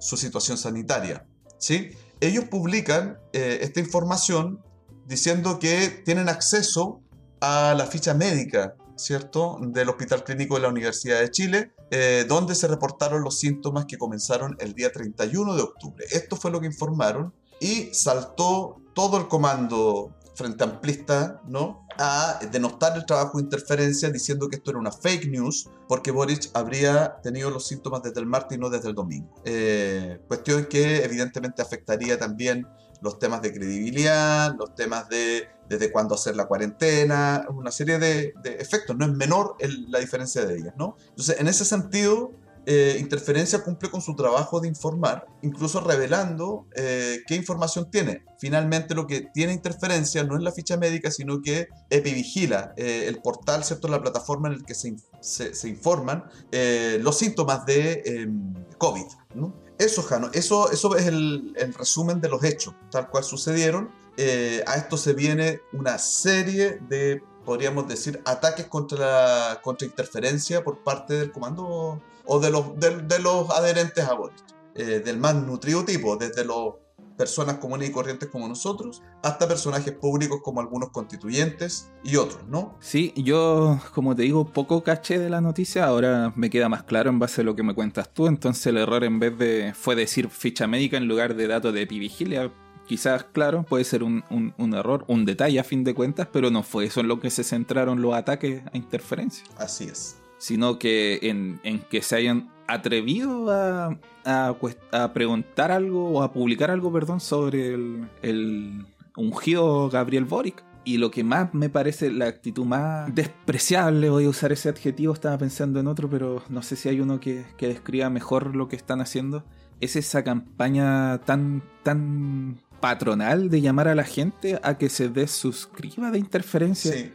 su situación sanitaria. Ellos publican eh, esta información diciendo que tienen acceso a la ficha médica, ¿cierto?, del Hospital Clínico de la Universidad de Chile, eh, donde se reportaron los síntomas que comenzaron el día 31 de octubre. Esto fue lo que informaron y saltó todo el comando frente amplista, ¿no? A denostar el trabajo de interferencia diciendo que esto era una fake news porque Boric habría tenido los síntomas desde el martes y no desde el domingo. Eh, cuestión que evidentemente afectaría también los temas de credibilidad, los temas de desde cuándo hacer la cuarentena, una serie de, efectos. No es menor la diferencia de ellas, ¿no? Entonces, en ese sentido, eh, interferencia cumple con su trabajo de informar, incluso revelando eh, qué información tiene. Finalmente lo que tiene Interferencia no es la ficha médica, sino que Epivigila, eh, el portal, ¿cierto? la plataforma en el que se, se, informan los síntomas de em, COVID. Eso, Jano, eso, eso es el, resumen de los hechos, tal cual sucedieron. a esto se viene una serie de, podríamos decir, ataques contra, contra interferencia por parte del comando o de los, de, los adherentes a Boric, eh, del más nutrido tipo, desde los personas comunes y corrientes como nosotros, hasta personajes públicos como algunos constituyentes y otros, ¿no? Sí, yo, como te digo, poco caché de la noticia, ahora me queda más claro en base a lo que me cuentas tú, entonces el error en vez de fue decir ficha médica en lugar de datos de epivigilia, quizás, claro, puede ser un, un, un, error, un detalle a fin de cuentas, pero no fue eso en lo que se centraron los ataques a interferencia. Así es sino que en, que se hayan atrevido a, a, preguntar algo o a publicar algo, perdón, sobre el, el ungido Gabriel Boric. Y lo que más me parece la actitud más despreciable, voy a usar ese adjetivo, estaba pensando en otro, pero no sé si hay uno que, que describa mejor lo que están haciendo, es esa campaña tan, tan patronal de llamar a la gente a que se desuscriba de interferencia. Sí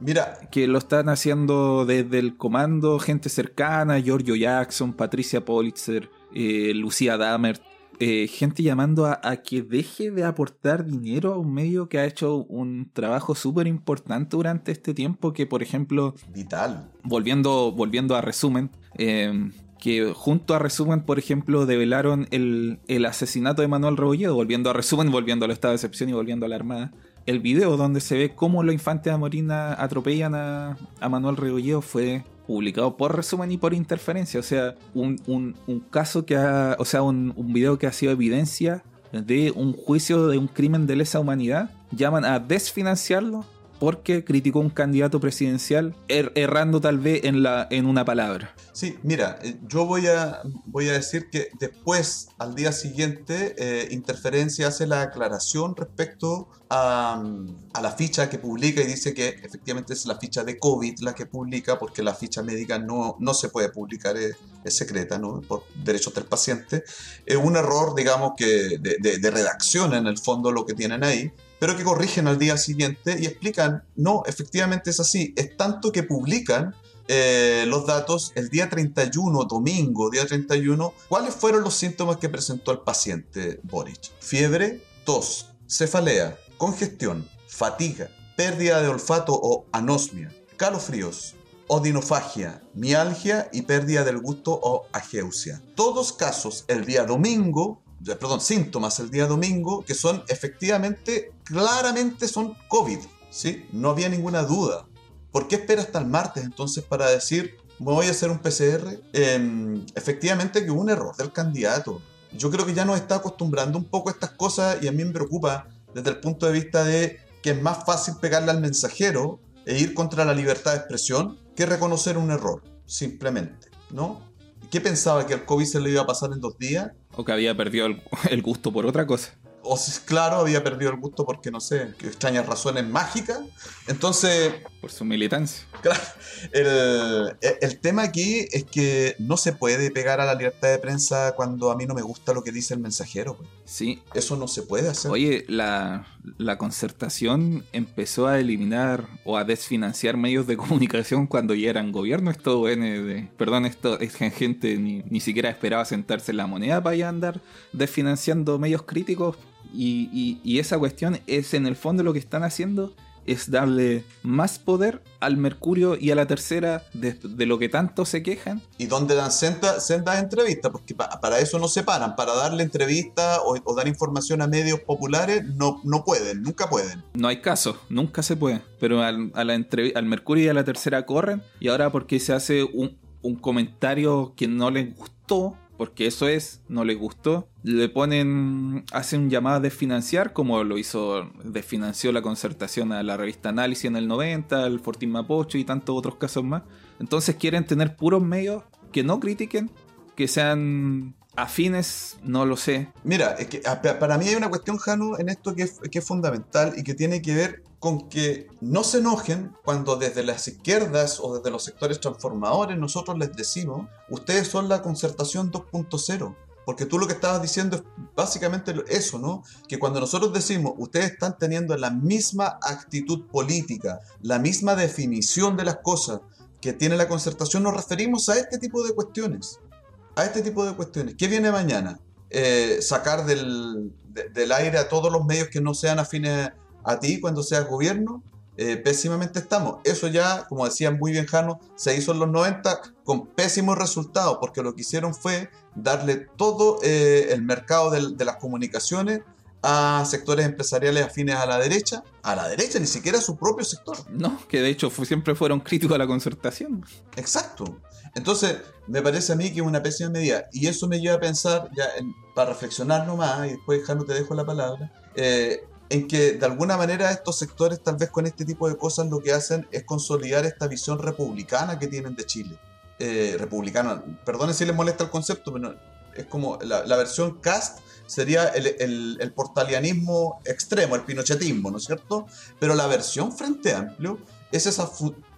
Mira. Que lo están haciendo desde el comando, gente cercana, Giorgio Jackson, Patricia Politzer, eh, Lucía Dahmer, eh, gente llamando a, que deje de aportar dinero a un medio que ha hecho un trabajo súper importante durante este tiempo, que por ejemplo... Vital. Volviendo, volviendo a resumen, eh, que junto a resumen, por ejemplo, develaron el, el asesinato de Manuel Rebolledo, volviendo a resumen, volviendo al estado de excepción y volviendo a la Armada el video donde se ve cómo los infantes de Morina atropellan a, Manuel Rebolledo fue publicado por resumen y por interferencia. O sea, un, caso que o sea, un, un, video que ha sido evidencia de un juicio de un crimen de lesa humanidad. Llaman a desfinanciarlo porque criticó un candidato presidencial er, errando tal vez en, la, en una palabra. Sí, mira, eh, yo voy a, voy a decir que después, al día siguiente, eh, Interferencia hace la aclaración respecto a, a, la ficha que publica y dice que efectivamente es la ficha de COVID la que publica porque la ficha médica no, no se puede publicar, es, secreta, ¿no? por derechos del paciente. Es un error, digamos, que de, de, de redacción en el fondo lo que tienen ahí pero que corrigen al día siguiente y explican, no, efectivamente es así, es tanto que publican eh, los datos el día 31, domingo, día 31, cuáles fueron los síntomas que presentó el paciente Boric. Fiebre, tos, cefalea, congestión, fatiga, pérdida de olfato o anosmia, calofríos, odinofagia, mialgia y pérdida del gusto o ageusia. Todos casos el día domingo perdón, síntomas el día domingo que son efectivamente, claramente son COVID, ¿sí? No había ninguna duda. ¿Por qué espera hasta el martes entonces para decir, voy a hacer un PCR? Em, efectivamente que hubo un error del candidato. Yo creo que ya nos está acostumbrando un poco a estas cosas y a mí me preocupa desde el punto de vista de que es más fácil pegarle al mensajero e ir contra la libertad de expresión que reconocer un error, simplemente, ¿no? ¿Qué pensaba que el COVID se le iba a pasar en dos días? O que había perdido [laughs] el gusto por otra cosa o si, claro, había perdido el gusto porque, no sé, que extrañas razones mágicas. Entonces... Por su militancia. Claro. El, el, tema aquí es que no se puede pegar a la libertad de prensa cuando a mí no me gusta lo que dice el mensajero. Pues. Sí. Eso no se puede hacer. Oye, la, la concertación empezó a eliminar o a desfinanciar medios de comunicación cuando ya eran gobierno. Esto, de, perdón, esto es gente ni, ni siquiera esperaba sentarse en la moneda para ya andar desfinanciando medios críticos y, esa cuestión es en el fondo lo que están haciendo es darle más poder al Mercurio y a la tercera de, lo que tanto se quejan. Y donde dan sendas entrevistas, porque para eso no se paran, para darle entrevistas o, dar información a medios populares no, no pueden, nunca pueden. No hay caso, nunca se puede, pero al, a la al Mercurio y a la tercera corren. Y ahora porque se hace un, un comentario que no les gustó porque eso es, no les gustó, le ponen, hacen un llamado a desfinanciar, como lo hizo, desfinanció la concertación a la revista Análisis en el 90, el Fortín Mapocho y tantos otros casos más. Entonces quieren tener puros medios que no critiquen, que sean afines, no lo sé. Mira, es que para mí hay una cuestión, Janu, en esto que es fundamental y que tiene que ver con que no se enojen cuando desde las izquierdas o desde los sectores transformadores nosotros les decimos, ustedes son la concertación 2.0. Porque tú lo que estabas diciendo es básicamente eso, ¿no? Que cuando nosotros decimos, ustedes están teniendo la misma actitud política, la misma definición de las cosas que tiene la concertación, nos referimos a este tipo de cuestiones. A este tipo de cuestiones. ¿Qué viene mañana? Eh, sacar del, del aire a todos los medios que no sean afines a ti cuando seas gobierno, eh, pésimamente estamos. Eso ya, como decía muy bien Jano, se hizo en los 90 con pésimos resultados, porque lo que hicieron fue darle todo eh, el mercado de, las comunicaciones a sectores empresariales afines a la derecha, a la derecha, ni siquiera a su propio sector. No, que de hecho siempre fueron críticos a la concertación. Exacto. Entonces, me parece a mí que es una pésima medida. Y eso me lleva a pensar, ya para reflexionar nomás, y después, Jano, te dejo la palabra, eh, en que de alguna manera estos sectores tal vez con este tipo de cosas lo que hacen es consolidar esta visión republicana que tienen de Chile. Eh, republicana, perdone si les molesta el concepto, pero es como la, versión cast sería el, portalianismo extremo, el pinochetismo, ¿no es cierto? Pero la versión Frente Amplio es esa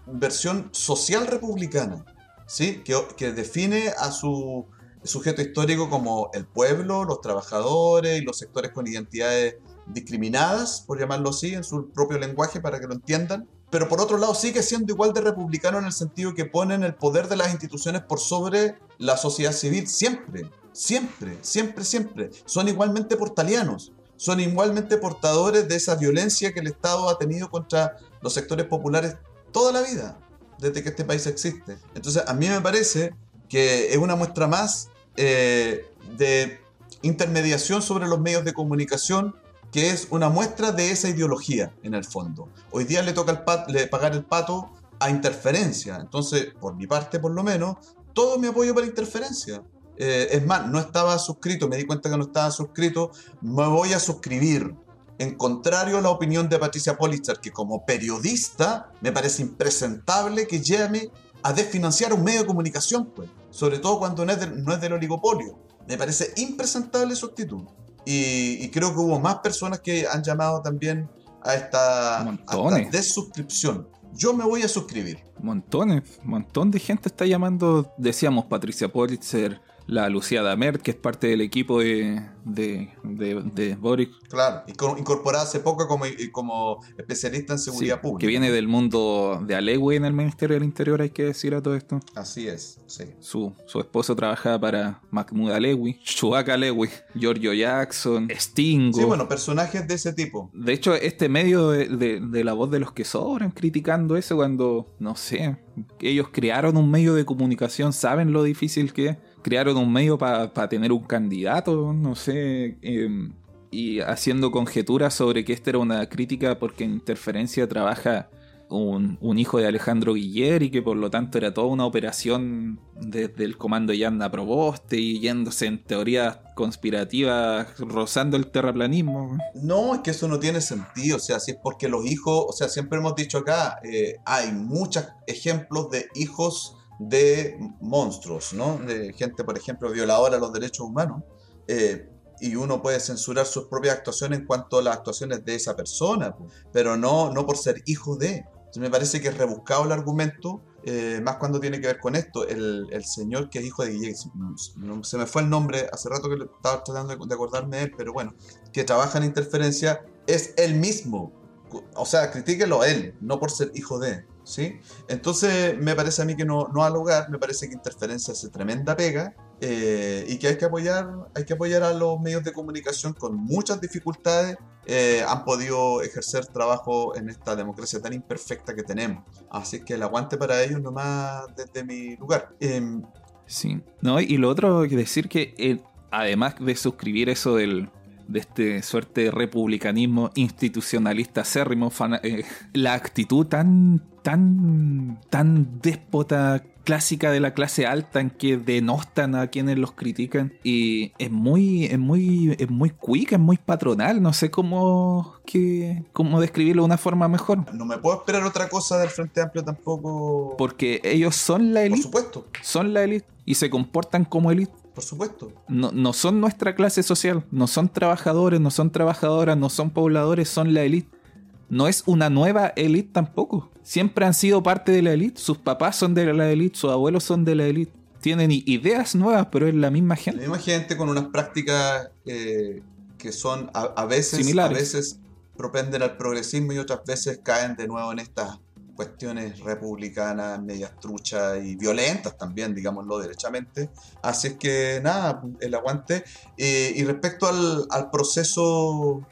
versión social republicana, ¿sí? Que, que define a su sujeto histórico como el pueblo, los trabajadores y los sectores con identidades discriminadas, por llamarlo así, en su propio lenguaje para que lo entiendan. Pero por otro lado sigue siendo igual de republicano en el sentido que ponen el poder de las instituciones por sobre la sociedad civil siempre, siempre, siempre, siempre. Son igualmente portalianos, son igualmente portadores de esa violencia que el Estado ha tenido contra los sectores populares toda la vida, desde que este país existe. Entonces a mí me parece que es una muestra más eh, de intermediación sobre los medios de comunicación que es una muestra de esa ideología en el fondo. Hoy día le toca el pagar el pato a interferencia. Entonces, por mi parte por lo menos, todo mi apoyo para interferencia. Eh, es más, no estaba suscrito, me di cuenta que no estaba suscrito, me voy a suscribir. En contrario a la opinión de Patricia Politzer, que como periodista me parece impresentable que llame a desfinanciar un medio de comunicación, pues. sobre todo cuando no es, no es del oligopolio. Me parece impresentable su actitud. Y, creo que hubo más personas que han llamado también a esta, a desuscripción. Yo me voy a suscribir. Montones, montón de gente está llamando, decíamos Patricia Politzer, la Lucía Damer, que es parte del equipo de, de, de, Boric. Claro, incorporada hace poco como, como especialista en seguridad pública. Que viene del mundo de Alewi en el Ministerio del Interior, hay que decir a todo esto. Así es, sí. Su, su esposo trabajaba para Mahmoud Alewi, Chewbacca Alewi, Giorgio Jackson, Stingo. Sí, bueno, personajes de ese tipo. De hecho, este medio de, de la voz de los que sobran criticando eso cuando, no sé, ellos crearon un medio de comunicación, saben lo difícil que es crearon un medio para tener un candidato, no sé, em, y haciendo conjeturas sobre que esta era una crítica porque en interferencia trabaja un, hijo de Alejandro Guiller y que por lo tanto era toda una operación desde el comando Yanda Proboste y yéndose en teorías conspirativas rozando el terraplanismo. No, es que eso no tiene sentido, o sea, si es porque los hijos, o sea, siempre hemos dicho acá, eh, hay muchos ejemplos de hijos de monstruos, ¿no? De gente, por ejemplo, violadora de los derechos humanos. Eh, y uno puede censurar sus propias actuaciones en cuanto a las actuaciones de esa persona, pero no, no por ser hijo de. me parece que es rebuscado el argumento, eh, más cuando tiene que ver con esto. El, señor que es hijo de Guillermo, se me fue el nombre, hace rato que estaba tratando de acordarme de él, pero bueno, que trabaja en interferencia, es él mismo. O sea, critíquelo él, no por ser hijo de. ¿Sí? Entonces, me parece a mí que no, no ha lugar, me parece que interferencia hace tremenda pega eh, y que hay que apoyar, hay que apoyar a los medios de comunicación con muchas dificultades, eh, han podido ejercer trabajo en esta democracia tan imperfecta que tenemos. Así que el aguante para ellos nomás desde mi lugar. Em, sí, no, y lo otro que decir que eh, además de suscribir eso del, de este suerte de republicanismo institucionalista acérrimo, la actitud tan, tan, tan déspota clásica de la clase alta en que denostan a quienes los critican y es muy es muy es muy quick, es muy patronal, no sé cómo que cómo describirlo de una forma mejor. No me puedo esperar otra cosa del Frente Amplio tampoco. Porque ellos son la élite. Por supuesto. Son la élite y se comportan como élite. Por supuesto. No, no son nuestra clase social, no son trabajadores, no son trabajadoras, no son pobladores, son la élite no es una nueva élite tampoco. Siempre han sido parte de la élite. Sus papás son de la élite, sus abuelos son de la élite. Tienen ideas nuevas, pero es la misma gente. La misma gente con unas prácticas eh, que son a, veces, Similares. a veces propenden al progresismo y otras veces caen de nuevo en estas cuestiones republicanas, medias truchas y violentas también, digámoslo derechamente. Así es que nada, el aguante. Eh, y respecto al, al proceso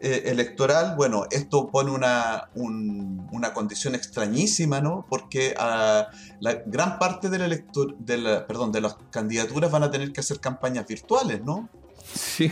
eh, electoral, bueno, esto pone una, una condición extrañísima, ¿no? Porque ah, la gran parte del elector, de perdón, de las candidaturas van a tener que hacer campañas virtuales, ¿no? Sí,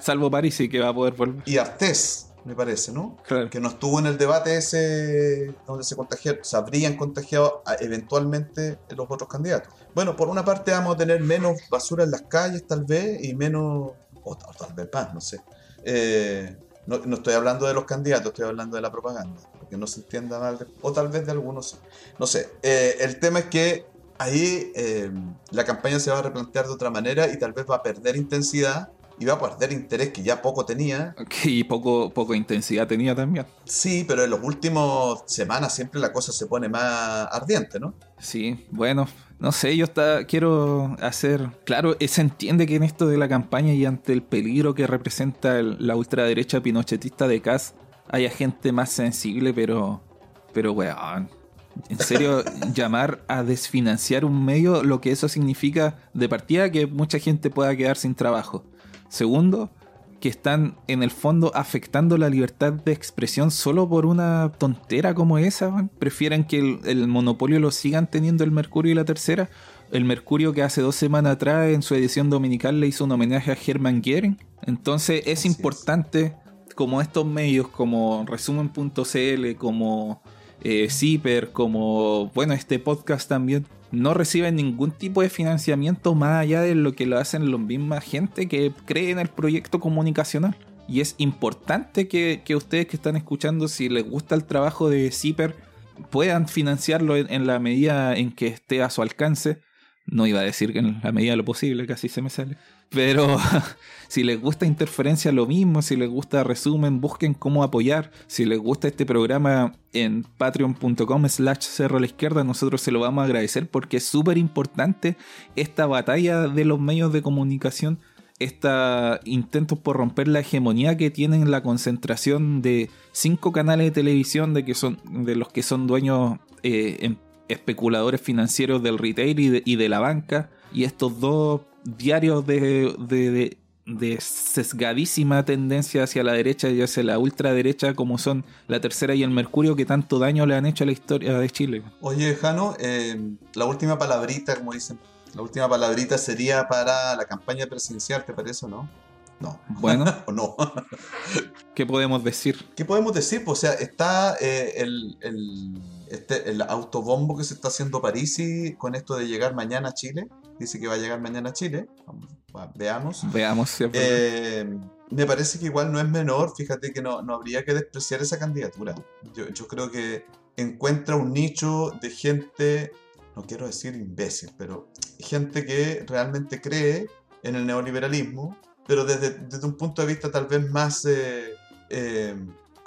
salvo París y que va a poder volver. Y Artés, me parece, ¿no? Claro. Que no estuvo en el debate ese donde se contagiaron, se habrían contagiado eventualmente los otros candidatos. Bueno, por una parte vamos a tener menos basura en las calles, tal vez, y menos, o, tal vez más, no sé. Eh, no, estoy hablando de los candidatos, estoy hablando de la propaganda, porque no se entienda mal, o tal vez de algunos. No sé, eh, el tema es que ahí eh, la campaña se va a replantear de otra manera y tal vez va a perder intensidad va a perder interés que ya poco tenía. Y poco, poco intensidad tenía también. Sí, pero en las últimas semanas siempre la cosa se pone más ardiente, ¿no? Sí, bueno, no sé, yo está, quiero hacer. Claro, se entiende que en esto de la campaña y ante el peligro que representa la ultraderecha pinochetista de Cas haya gente más sensible, pero. Pero, weón. En serio, [laughs] llamar a desfinanciar un medio, lo que eso significa de partida que mucha gente pueda quedar sin trabajo. Segundo, que están en el fondo afectando la libertad de expresión solo por una tontera como esa. Prefieren que el, monopolio lo sigan teniendo el Mercurio y la tercera. El Mercurio que hace dos semanas atrás en su edición dominical le hizo un homenaje a Hermann Goering. Entonces es importante como estos medios como resumen.cl, como eh, Zipper, como bueno este podcast también no reciben ningún tipo de financiamiento más allá de lo que lo hacen la misma gente que cree en el proyecto comunicacional. Y es importante que, ustedes que están escuchando, si les gusta el trabajo de Zipper, puedan financiarlo en, la medida en que esté a su alcance. No iba a decir que en la medida de lo posible, casi se me sale. Pero [laughs] si les gusta interferencia, lo mismo. Si les gusta resumen, busquen cómo apoyar. Si les gusta este programa en patreon.com slash cerro a la izquierda, nosotros se lo vamos a agradecer porque es súper importante esta batalla de los medios de comunicación. Estos intentos por romper la hegemonía que tienen la concentración de cinco canales de televisión de, que son, de los que son dueños eh, em, especuladores financieros del retail y de, y de la banca. Y estos dos diarios de, de, de, sesgadísima tendencia hacia la derecha y hacia la ultraderecha como son la tercera y el Mercurio que tanto daño le han hecho a la historia de Chile. Oye, Jano, eh, la última palabrita, como dicen, la última palabrita sería para la campaña presidencial, ¿te parece o no? No. Bueno. [laughs] ¿O no? [laughs] ¿Qué podemos decir? ¿Qué podemos decir? Pues, o sea, está eh, el, el, este, el autobombo que se está haciendo Parisi con esto de llegar mañana a Chile. Dice que va a llegar mañana a Chile. veamos. Veamos. Eh, me parece que igual no es menor. Fíjate que no, no habría que despreciar esa candidatura. Yo, yo creo que encuentra un nicho de gente, no quiero decir imbécil, pero gente que realmente cree en el neoliberalismo, pero desde, desde un punto de vista tal vez más... Eh, eh,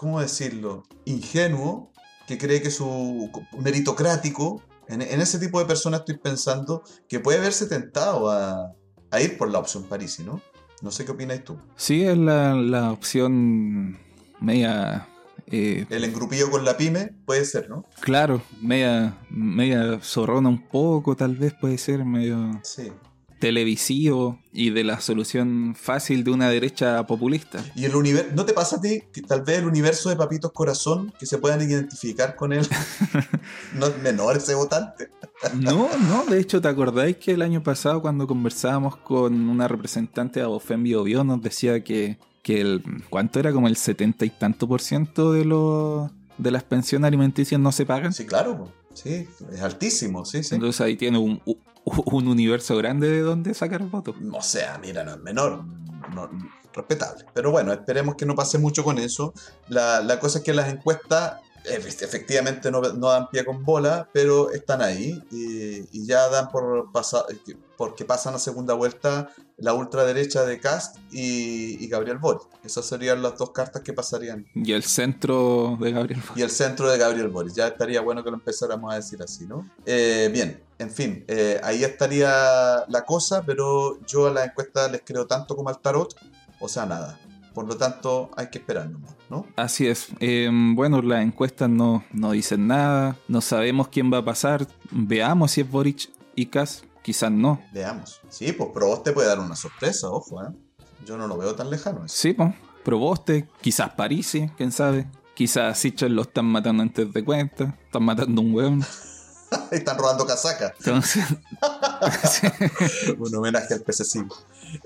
¿cómo decirlo?, ingenuo, que cree que su meritocrático, en, ese tipo de personas estoy pensando que puede verse tentado a, ir por la opción Parisi, ¿no? No sé qué opinas tú. Sí, es la, opción media... Eh, el engrupillo con la pyme puede ser, ¿no? Claro, media, media zorrona un poco, tal vez puede ser, medio... Sí televisivo y de la solución fácil de una derecha populista. ¿Y el universo, no te pasa a ti que tal vez el universo de Papitos Corazón que se puedan identificar con él [laughs] no es menor ese votante? no, no, de hecho, ¿te acordáis que el año pasado cuando conversábamos con una representante de Abofem Bio, nos decía que, que el, ¿cuánto era? Como el setenta y tanto por ciento de los de las pensiones alimenticias no se pagan. Sí, claro, sí, es altísimo, sí, sí. Entonces ahí tiene un, un universo grande de donde sacar votos. O sea, mira, no es menor, respetable. Pero bueno, esperemos que no pase mucho con eso. La, la cosa es que las encuestas efectivamente no, no, dan pie con bola, pero están ahí y, ya dan por pasar, porque pasan a segunda vuelta la ultraderecha de Cast y, Gabriel Boric. Esas serían las dos cartas que pasarían. Y el centro de Gabriel Boric. Y el centro de Gabriel Boric. Ya estaría bueno que lo empezáramos a decir así, ¿no? Eh, bien, en fin, eh, ahí estaría la cosa, pero yo a la encuesta les creo tanto como al tarot, o sea, nada. Por lo tanto, hay que esperar ¿no? Así es. Em, bueno, las encuestas no, no dicen nada. No sabemos quién va a pasar. Veamos si es Boric y Kass. Quizás no. Veamos. Sí, pues Proboste puede dar una sorpresa, ojo, ¿eh? Yo no lo veo tan lejano. Sí, pues. Proboste, quizás Parisi, quién sabe. Quizás Sichel lo están matando antes de cuenta. Están matando un hueón. [laughs] están robando casaca. Entonces. [laughs] [laughs] un homenaje al PC5.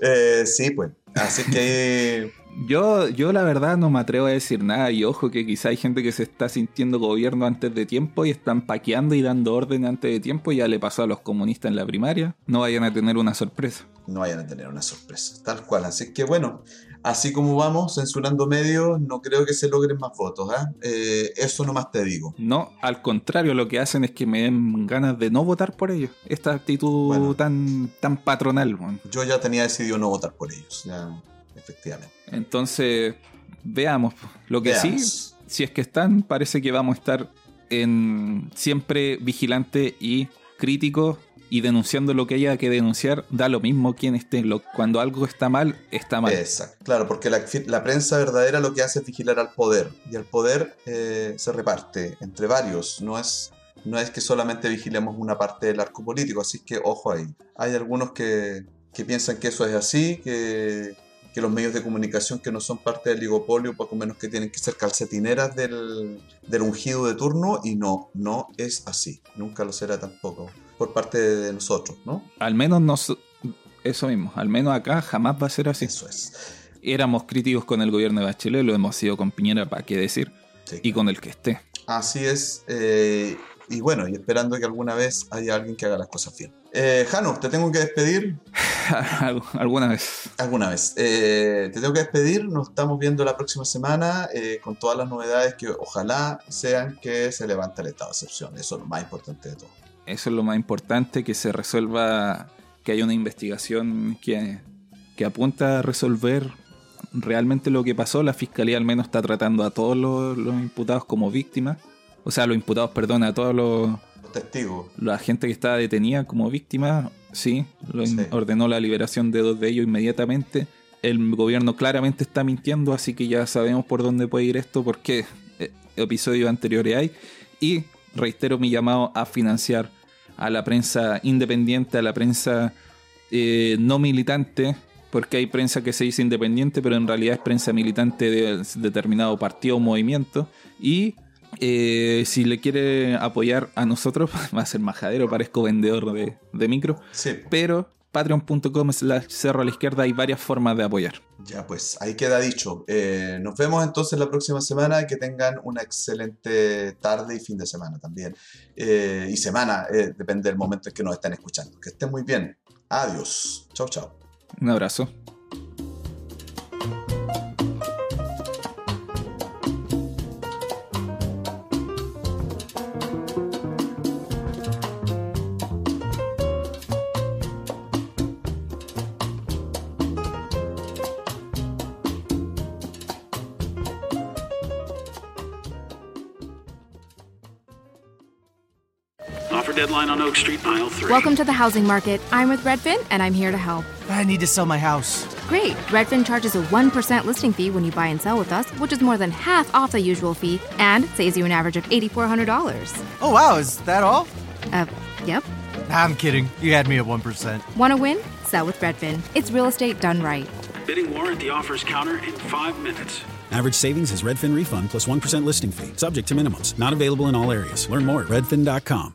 Eh, sí, pues. Así que yo, yo la verdad no me atrevo a decir nada y ojo que quizá hay gente que se está sintiendo gobierno antes de tiempo y están paqueando y dando orden antes de tiempo, ya le pasó a los comunistas en la primaria, no vayan a tener una sorpresa. No vayan a tener una sorpresa, tal cual. Así que bueno, así como vamos censurando medios, no creo que se logren más votos. ¿eh? eh eso nomás te digo. No, al contrario, lo que hacen es que me den ganas de no votar por ellos. Esta actitud tan, tan patronal. Yo ya tenía decidido no votar por ellos. Ya efectivamente. Entonces, veamos. Lo que sí, si es que están, parece que vamos a estar en siempre vigilante y crítico y denunciando lo que haya que denunciar, da lo mismo quien esté. cuando algo está mal, está mal. Exacto, claro, porque la, prensa verdadera lo que hace es vigilar al poder. Y el poder eh, se reparte entre varios. No es, no es que solamente vigilemos una parte del arco político. Así que ojo ahí. Hay algunos que, que piensan que eso es así, que, que los medios de comunicación que no son parte del ligopolio, poco menos que tienen que ser calcetineras del, del ungido de turno, y no, no es así, nunca lo será tampoco por parte de nosotros, ¿no? Al menos nos, eso mismo, al menos acá jamás va a ser así. Eso es. Éramos críticos con el gobierno de Bachelet, lo hemos sido con Piñera, para qué decir, y con el que esté. Así es, eh, y bueno, y esperando que alguna vez haya alguien que haga las cosas bien. Eh, Jano, te tengo que despedir. [laughs] Alguna vez. Alguna vez. Eh, te tengo que despedir. Nos estamos viendo la próxima semana eh, con todas las novedades que ojalá sean que se levante el estado de excepción. Eso es lo más importante de todo. Eso es lo más importante, que se resuelva, que haya una investigación que, que apunta a resolver realmente lo que pasó. La fiscalía al menos está tratando a todos los, los imputados como víctimas. O sea, los imputados, perdón, a todos los testigos. La gente que estaba detenida como víctima, sí, ordenó la liberación de dos de ellos inmediatamente. El gobierno claramente está mintiendo, así que ya sabemos por dónde puede ir esto, porque eh, episodios anteriores hay. Y reitero mi llamado a financiar a la prensa independiente, a la prensa eh, no militante, porque hay prensa que se dice independiente, pero en realidad es prensa militante de determinado partido o movimiento. Y eh, si le quiere apoyar a nosotros, [laughs] va a ser majadero, parezco vendedor de, micro. Sí. Pero patreon.com slash cerro a la izquierda hay varias formas de apoyar. Ya, pues ahí queda dicho. Eh, nos vemos entonces la próxima semana. Que tengan una excelente tarde y fin de semana también. Eh, y semana, eh, depende del momento en que nos estén escuchando. Que estén muy bien. Adiós. Chao, chao. Un abrazo. Deadline on Oak Street, aisle 3. Welcome to the housing market. I'm with Redfin, and I'm here to help. I need to sell my house. Great. Redfin charges a 1% listing fee when you buy and sell with us, which is more than half off the usual fee and saves you an average of $8,400. Oh, wow. Is that all? Uh, yep. I'm kidding. You had me at 1%. Want to win? Sell with Redfin. It's real estate done right. Bidding war at the offers counter in five minutes. Average savings is Redfin refund plus 1 listing fee, subject to minimums. Not available in all areas. Learn more at redfin.com.